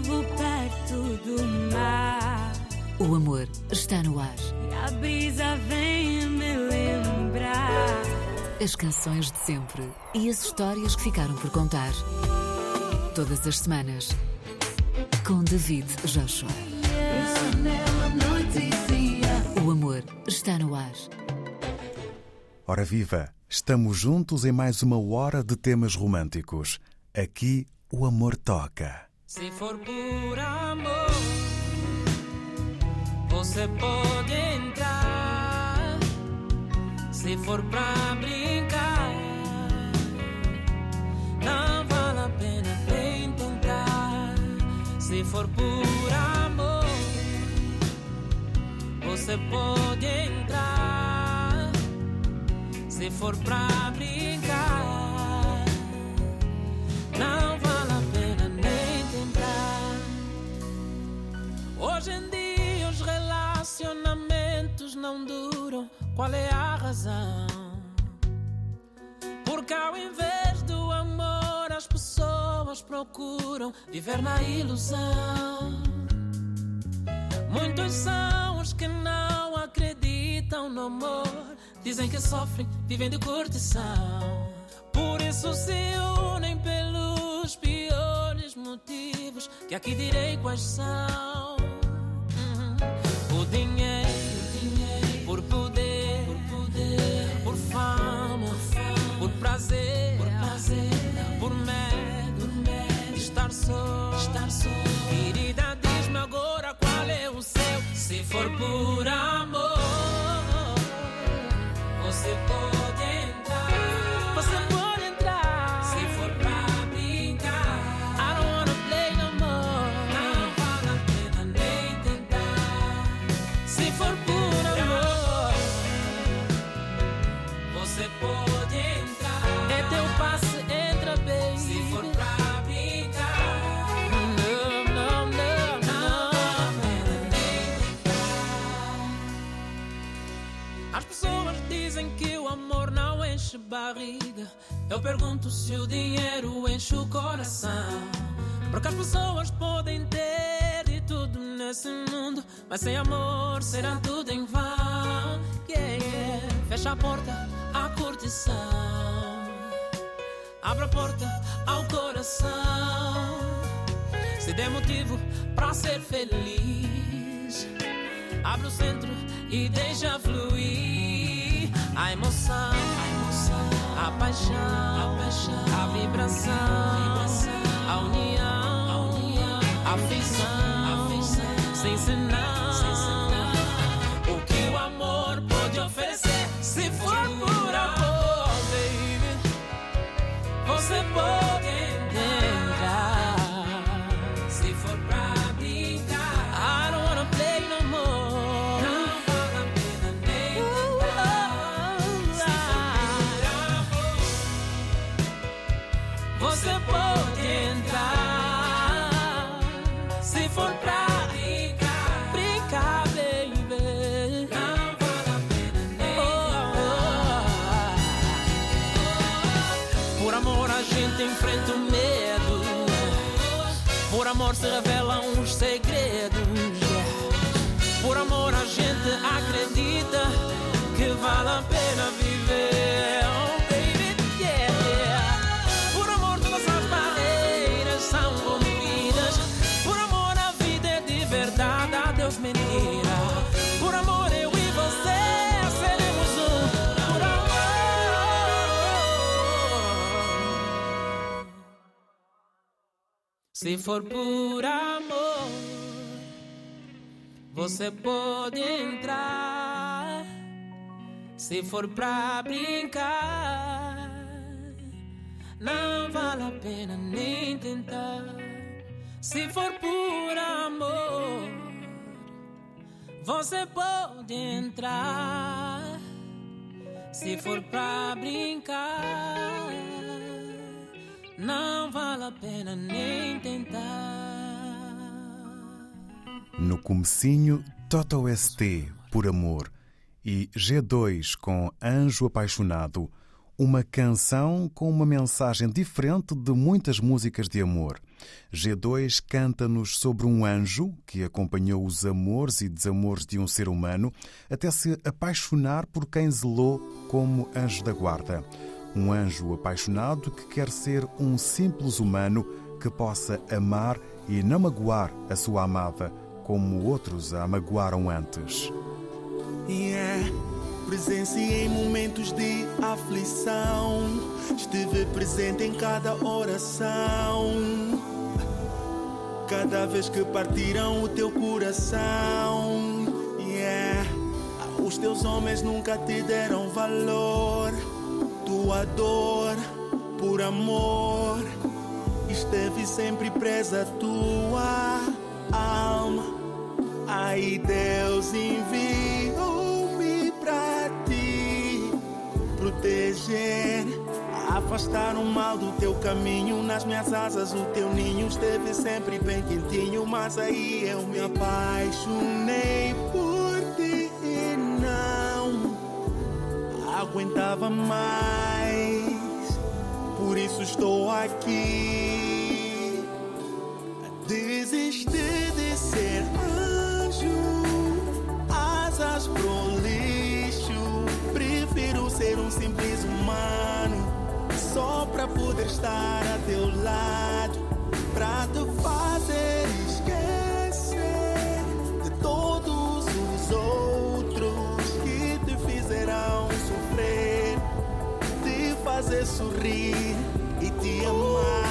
vivo perto do mar. O amor está no ar. E a brisa vem me lembrar. As canções de sempre e as histórias que ficaram por contar. Todas as semanas. Com David Joshua. O amor está no ar. Ora viva! Estamos juntos em mais uma hora de temas românticos. Aqui o amor toca. Se for por amor, você pode entrar. Se for pra brincar, não vale a pena nem tentar. Se for por amor, você pode entrar. Se for pra brincar, não vale Hoje em dia os relacionamentos não duram. Qual é a razão? Porque ao invés do amor, as pessoas procuram viver na ilusão. Muitos são os que não acreditam no amor. Dizem que sofrem, vivem de curtição. Por isso se unem pelos piores motivos. Que aqui direi quais são: por prazer, por medo, de estar só. Querida, diz-me agora qual é o seu. Se for por amor, barriga. Eu pergunto se o dinheiro enche o coração. Porque as pessoas podem ter de tudo nesse mundo, mas sem amor será tudo em vão. Yeah, yeah. Fecha a porta à curtição. Abre a porta ao coração. Se der motivo pra ser feliz, abre o centro e deixa fluir a emoção, a, emoção, a paixão, a, vibração, a união, a, união, a afeição, sem senão, Se for por amor, você pode entrar. Se for pra brincar, não vale a pena nem tentar. Se for por amor, você pode entrar. Se for pra brincar, não vale a pena nem tentar. No comecinho, Toto ST, Por Amor, e G2 com Anjo Apaixonado, uma canção com uma mensagem diferente de muitas músicas de amor. G2 canta-nos sobre um anjo que acompanhou os amores e desamores de um ser humano até se apaixonar por quem zelou como anjo da guarda. Um anjo apaixonado que quer ser um simples humano que possa amar e não magoar a sua amada como outros a magoaram antes. Yeah. Presenciei momentos de aflição, estive presente em cada oração. Cada vez que partiram o teu coração, yeah. Os teus homens nunca te deram valor. Tua dor, por amor, esteve sempre presa a tua alma. Aí Deus enviou-me para ti proteger, afastar o mal do teu caminho. Nas minhas asas, o teu ninho esteve sempre bem quentinho. Mas aí eu me apaixonei por aguentava mais. Por isso estou aqui. Desisti de ser anjo, asas pro lixo. Prefiro ser um simples humano, só pra poder estar a teu lado, fazer sorrir e te amar.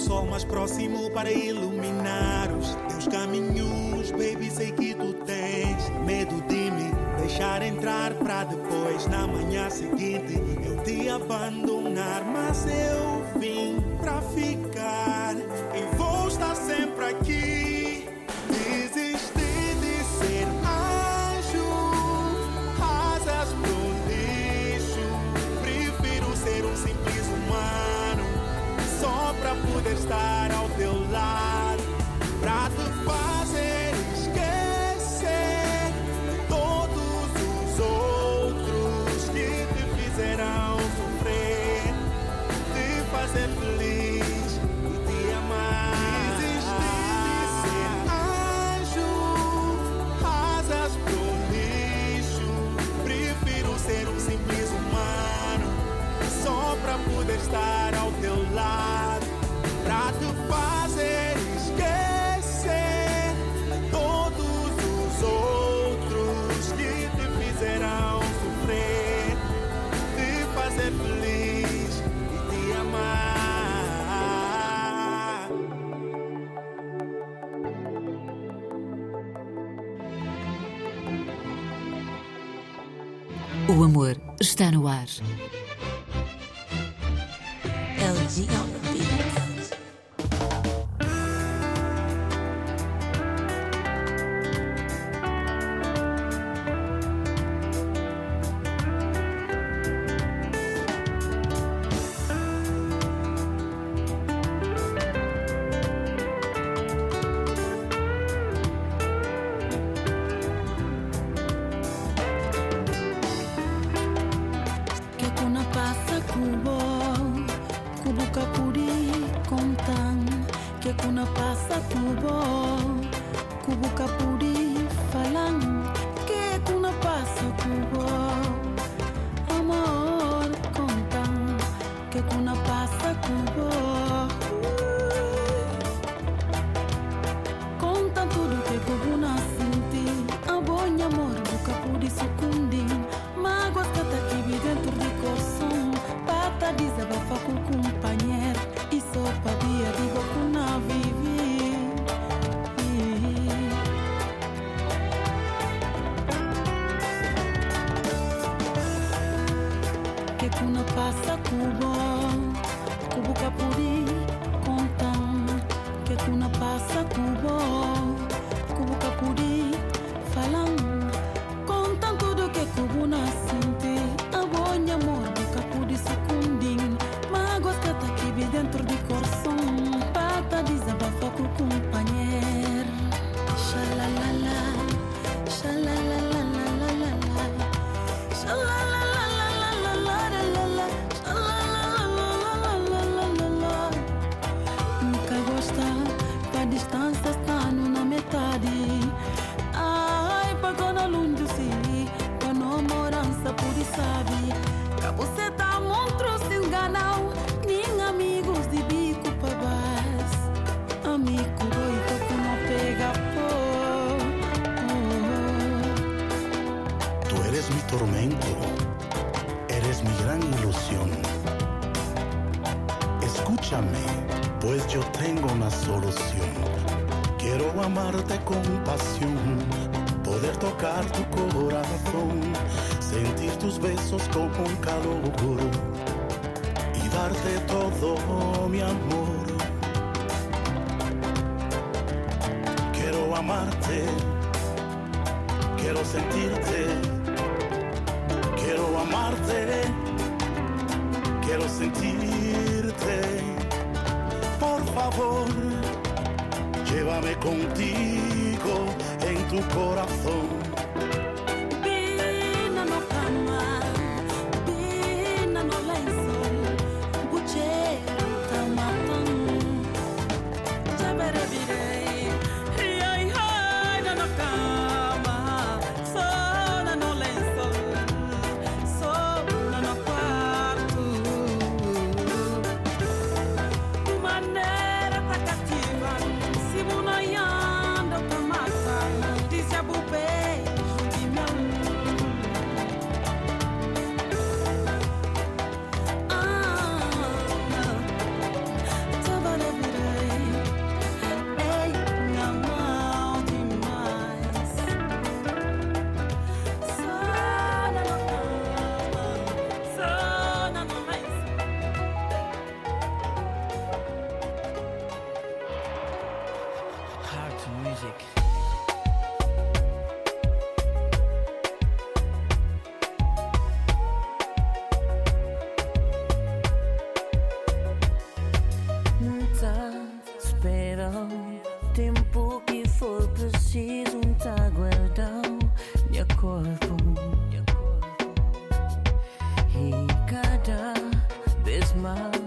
Sol mais próximo para iluminar os teus caminhos. Baby, sei que tu tens medo de me deixar entrar pra depois, na manhã seguinte, eu te abandonar. Mas eu vim pra ficar e vou estar sempre aqui. Estar está no ar. Llévame contigo en tu corazón. No vez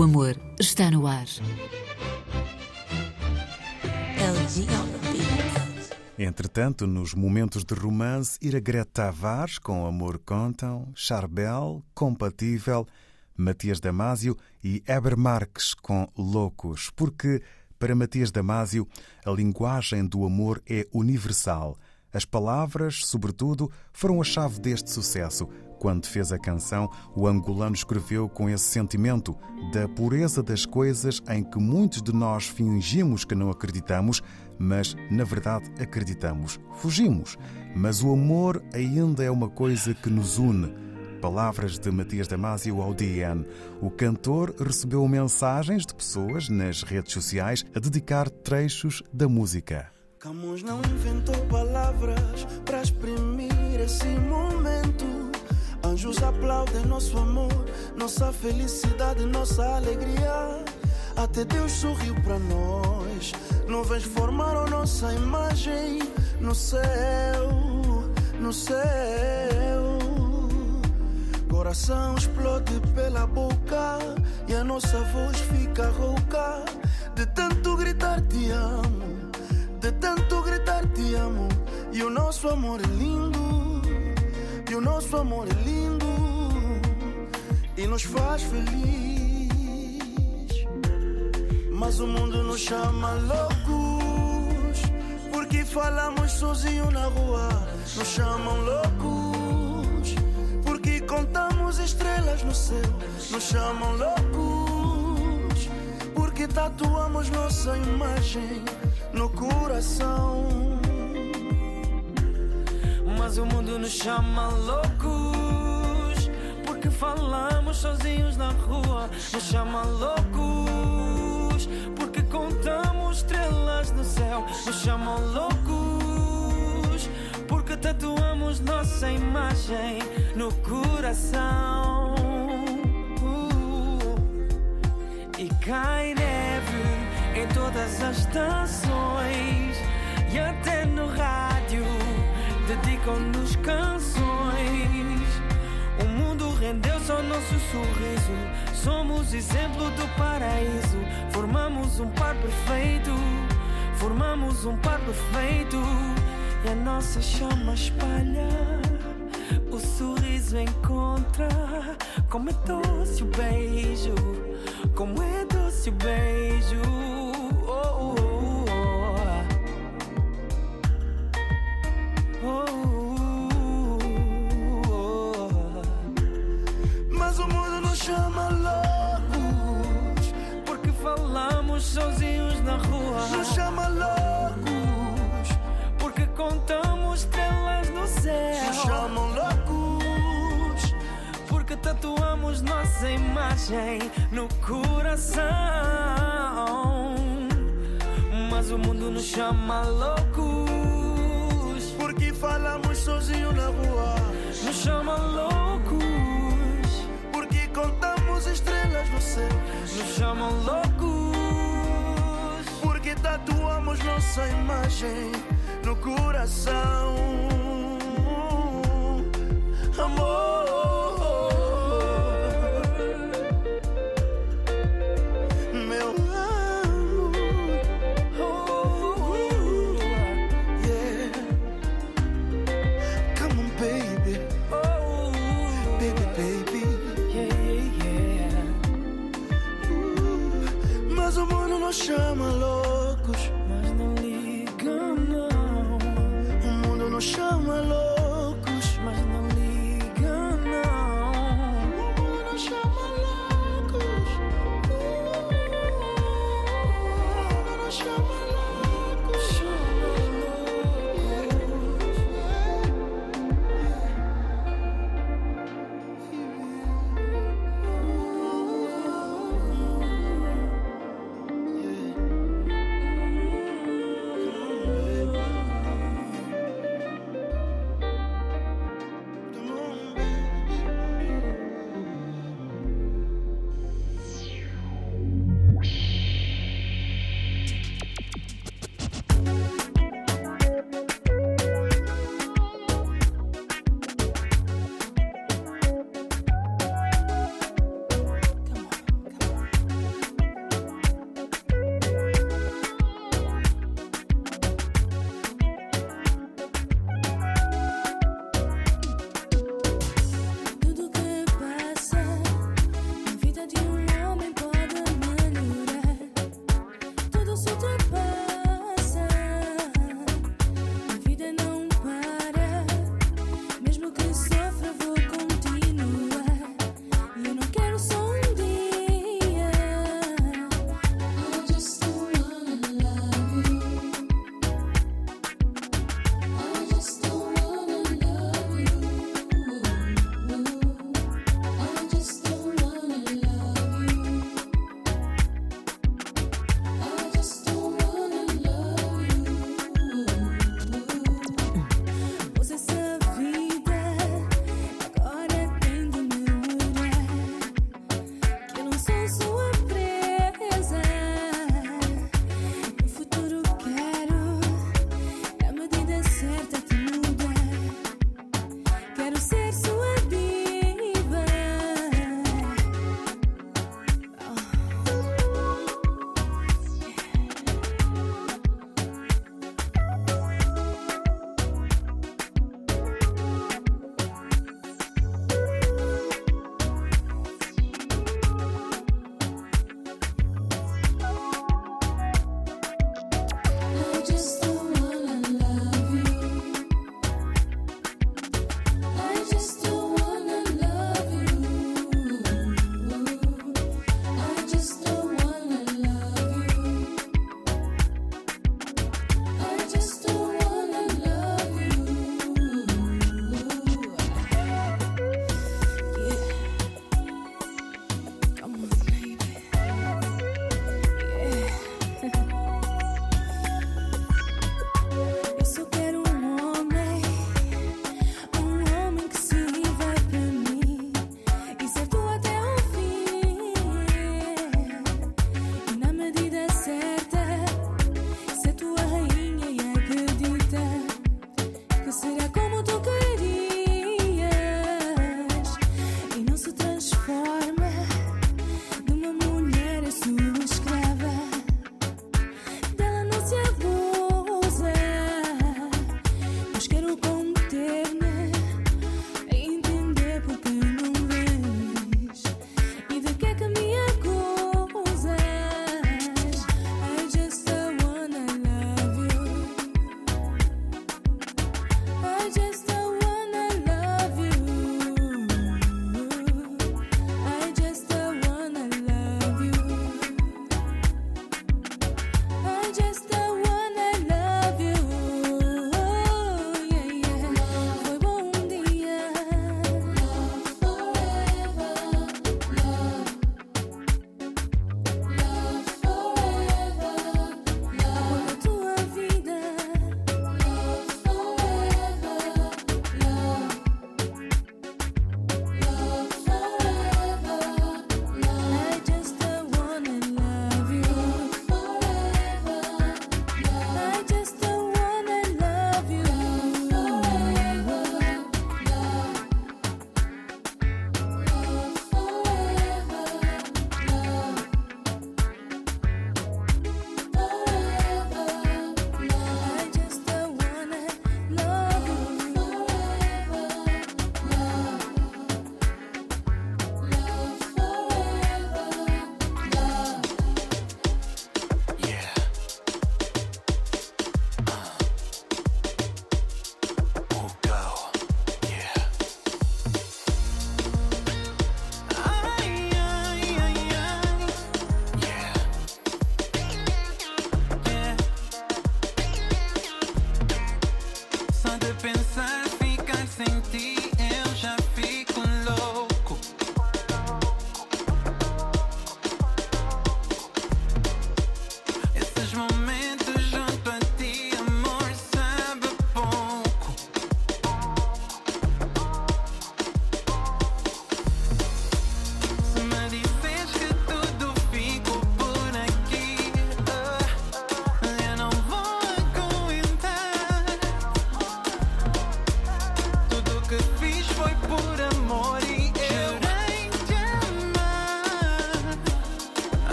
O amor está no ar. Entretanto, nos momentos de romance, Iragrete Tavares com Amor Contam, Charbel, Compatível, Matias Damasio e Eber Marques com Loucos, porque para Matias Damasio a linguagem do amor é universal. As palavras, sobretudo, foram a chave deste sucesso. Quando fez a canção, o angolano escreveu com esse sentimento da pureza das coisas em que muitos de nós fingimos que não acreditamos, mas na verdade acreditamos. Fugimos. Mas o amor ainda é uma coisa que nos une. Palavras de Matias Damasio ao DN. O cantor recebeu mensagens de pessoas nas redes sociais a dedicar trechos da música. Camões não inventou palavras para exprimir esse momento. Anjos aplaudem nosso amor, nossa felicidade, nossa alegria. Até Deus sorriu para nós. Nuvens formaram nossa imagem no céu, no céu. Coração explode pela boca e a nossa voz fica rouca de tanto gritar te amo, de tanto gritar te amo. E o nosso amor é lindo, e o nosso amor é lindo e nos faz feliz. Mas o mundo nos chama loucos porque falamos sozinho na rua. Nos chamam loucos porque contamos estrelas no céu. Nos chamam loucos porque tatuamos nossa imagem no coração. Mas o mundo nos chama loucos porque falamos sozinhos na rua. Nos chama loucos porque contamos estrelas no céu. Nos chamam loucos porque tatuamos nossa imagem no coração. Uh, e cai neve em todas as estações e até no rádio dedicam-nos canções. O mundo rendeu-se ao nosso sorriso. Somos exemplo do paraíso. Formamos um par perfeito. Formamos um par perfeito. E a nossa chama espalha o sorriso encontra. Como é doce o beijo, como é doce o beijo. Rua. Nos chama loucos. Porque contamos estrelas no céu. Nos chamam loucos. Porque tatuamos nossa imagem no coração. Mas o mundo nos chama loucos. Porque falamos sozinho na rua. Nos chama loucos. Porque contamos estrelas no céu. Nos chamam loucos. Tatuamos nossa imagem no coração.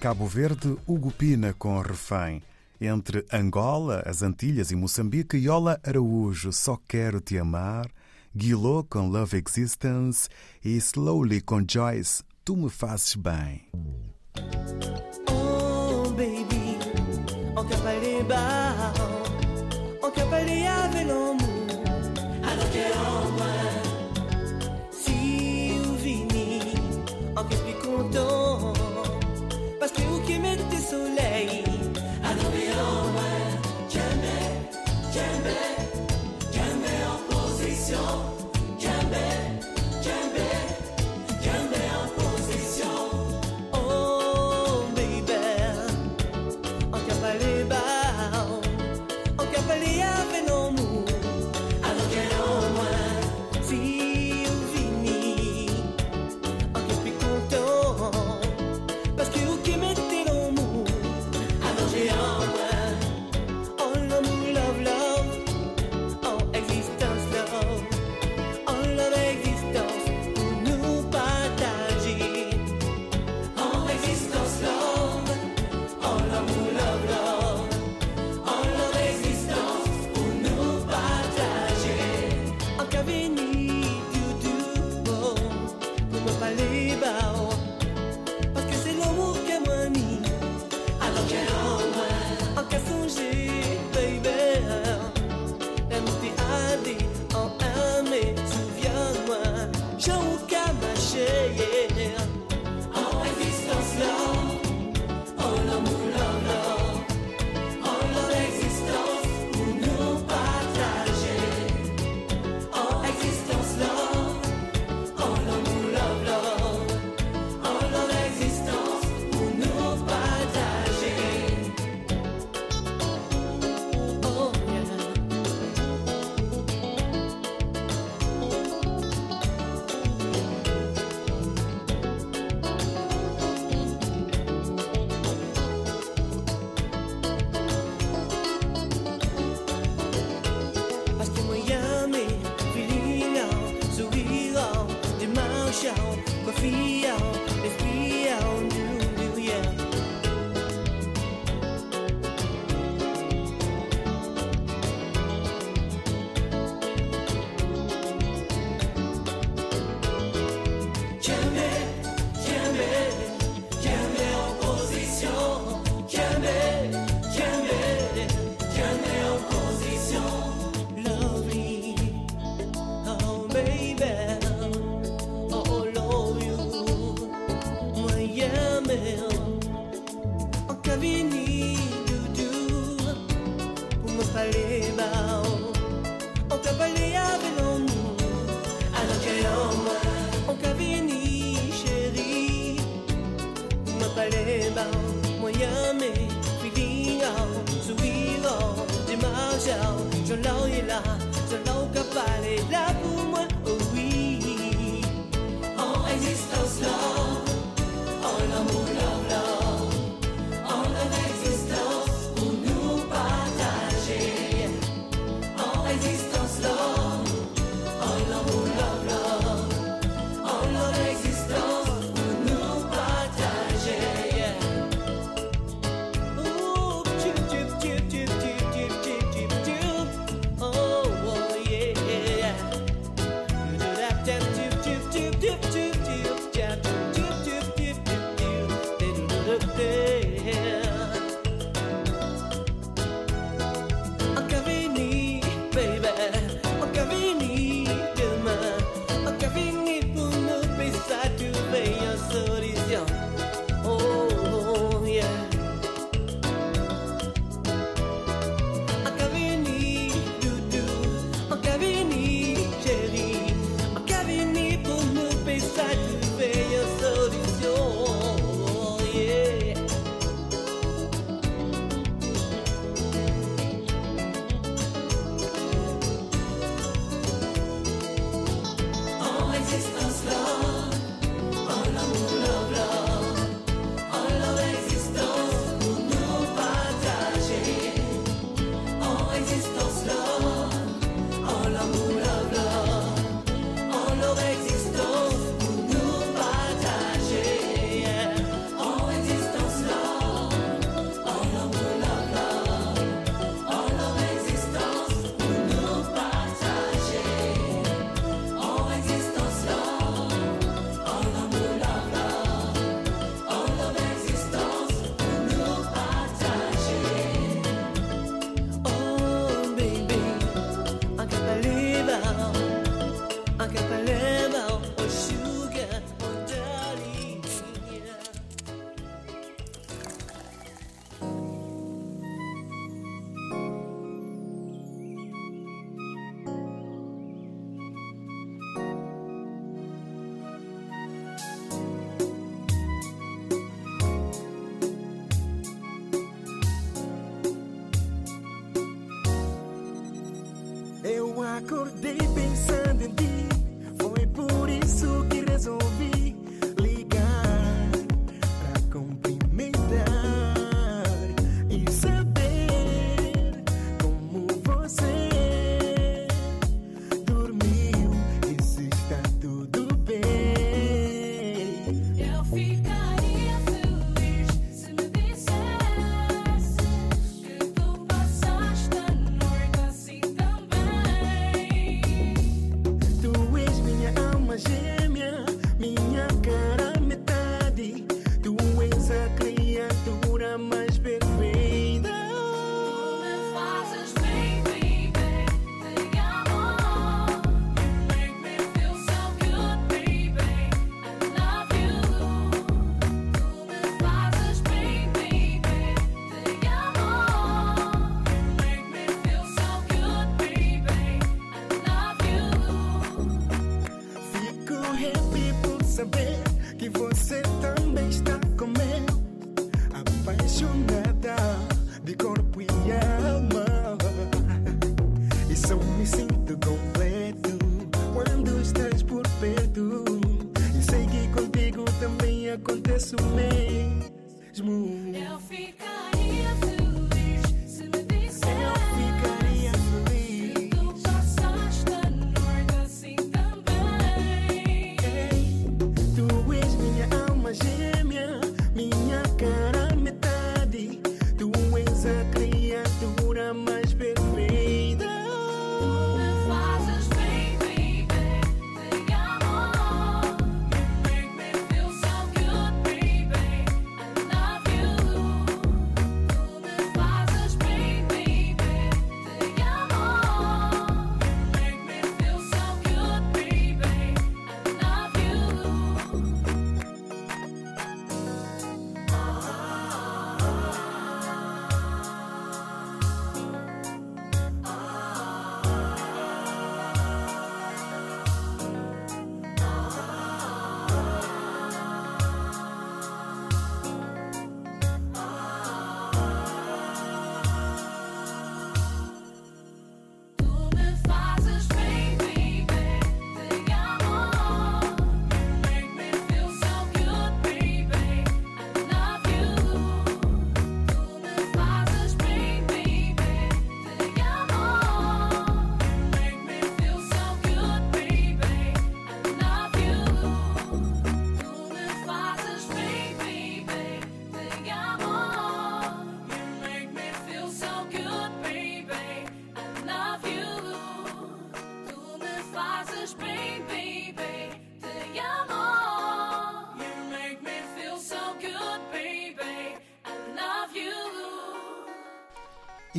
Cabo Verde, Hugo Pina com Refém. Entre Angola, as Antilhas e Moçambique, Yola Araújo, Só Quero Te Amar, Guilô com Love Existence e Slowly com Joyce, Tu Me Fazes Bem. Oh, baby, on cavale bas, on cavale avec l'amour, alors que en moi, si vous venez, on qu'est-ce Suley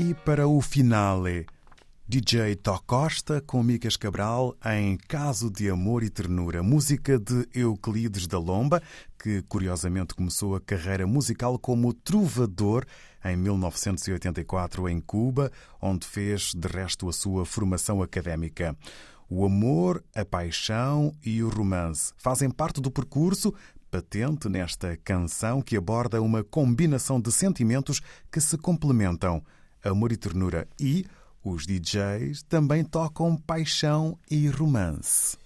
E para o finale, DJ Tó Costa com Micas Cabral em Caso de Amor e Ternura, música de Euclides da Lomba, que curiosamente começou a carreira musical como trovador em 1984 em Cuba, onde fez de resto a sua formação académica. O amor, a paixão e o romance fazem parte do percurso patente nesta canção que aborda uma combinação de sentimentos que se complementam amor e ternura. E os DJs também tocam paixão e romance.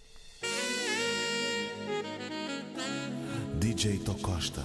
DJ Tocosta.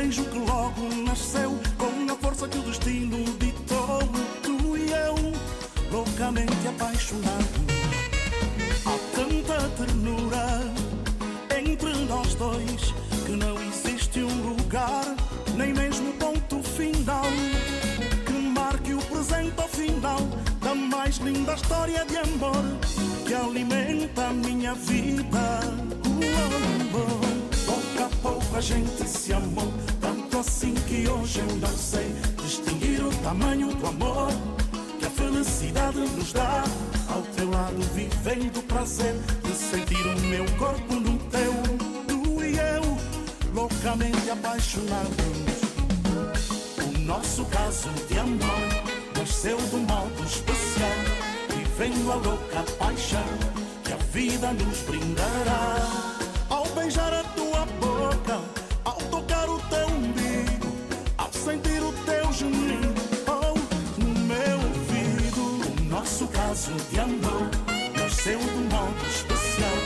beijo que logo nasceu Com a força que o destino ditou e eu, loucamente apaixonado. Há tanta ternura entre nós dois Que não existe um lugar, nem mesmo ponto final Que marque o presente ao final Da mais linda história de amor Que alimenta a minha vida o amor. Pouco a gente se amou assim que hoje eu não sei distinguir o tamanho do amor que a felicidade nos dá. Ao teu lado vivendo o prazer de sentir o meu corpo no teu, tu e eu, loucamente apaixonados. O nosso caso de amor nasceu de um modo especial, vivendo a louca paixão que a vida nos brindará. Caso de amor nasceu de um modo especial,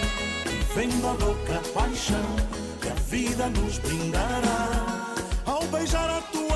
vivendo a paixão que a vida nos brindará. Ao beijar a tua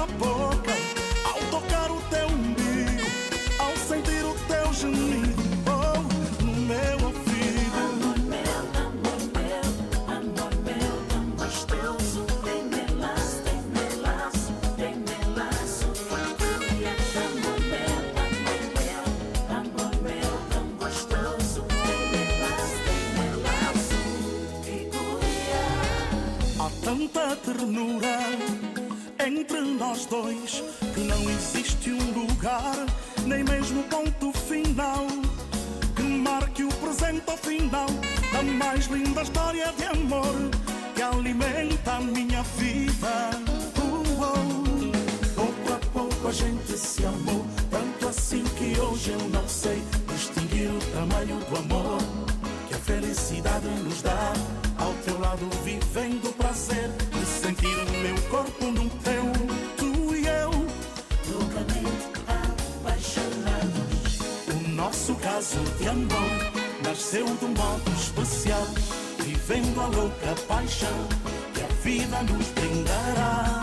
nos brindará.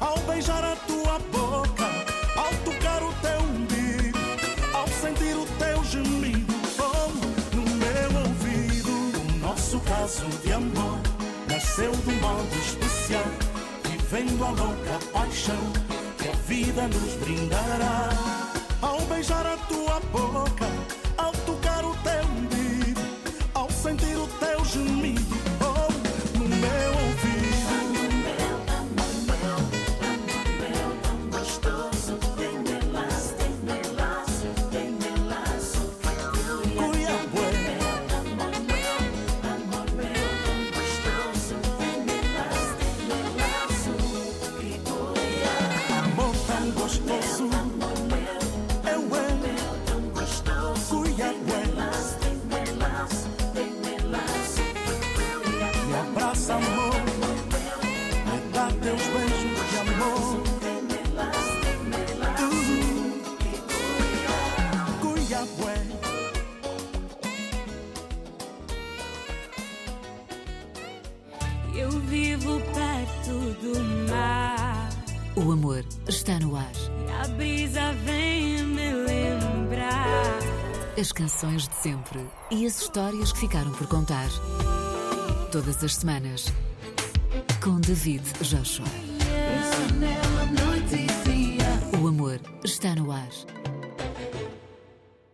Ao beijar a tua boca, ao tocar o teu umbigo, ao sentir o teu gemido, oh, no meu ouvido. O nosso caso de amor nasceu de um modo especial, vivendo a louca paixão que a vida nos brindará. Ao beijar a tua boca, canções de sempre e as histórias que ficaram por contar. Todas as semanas. Com David Joshua. O amor está no ar.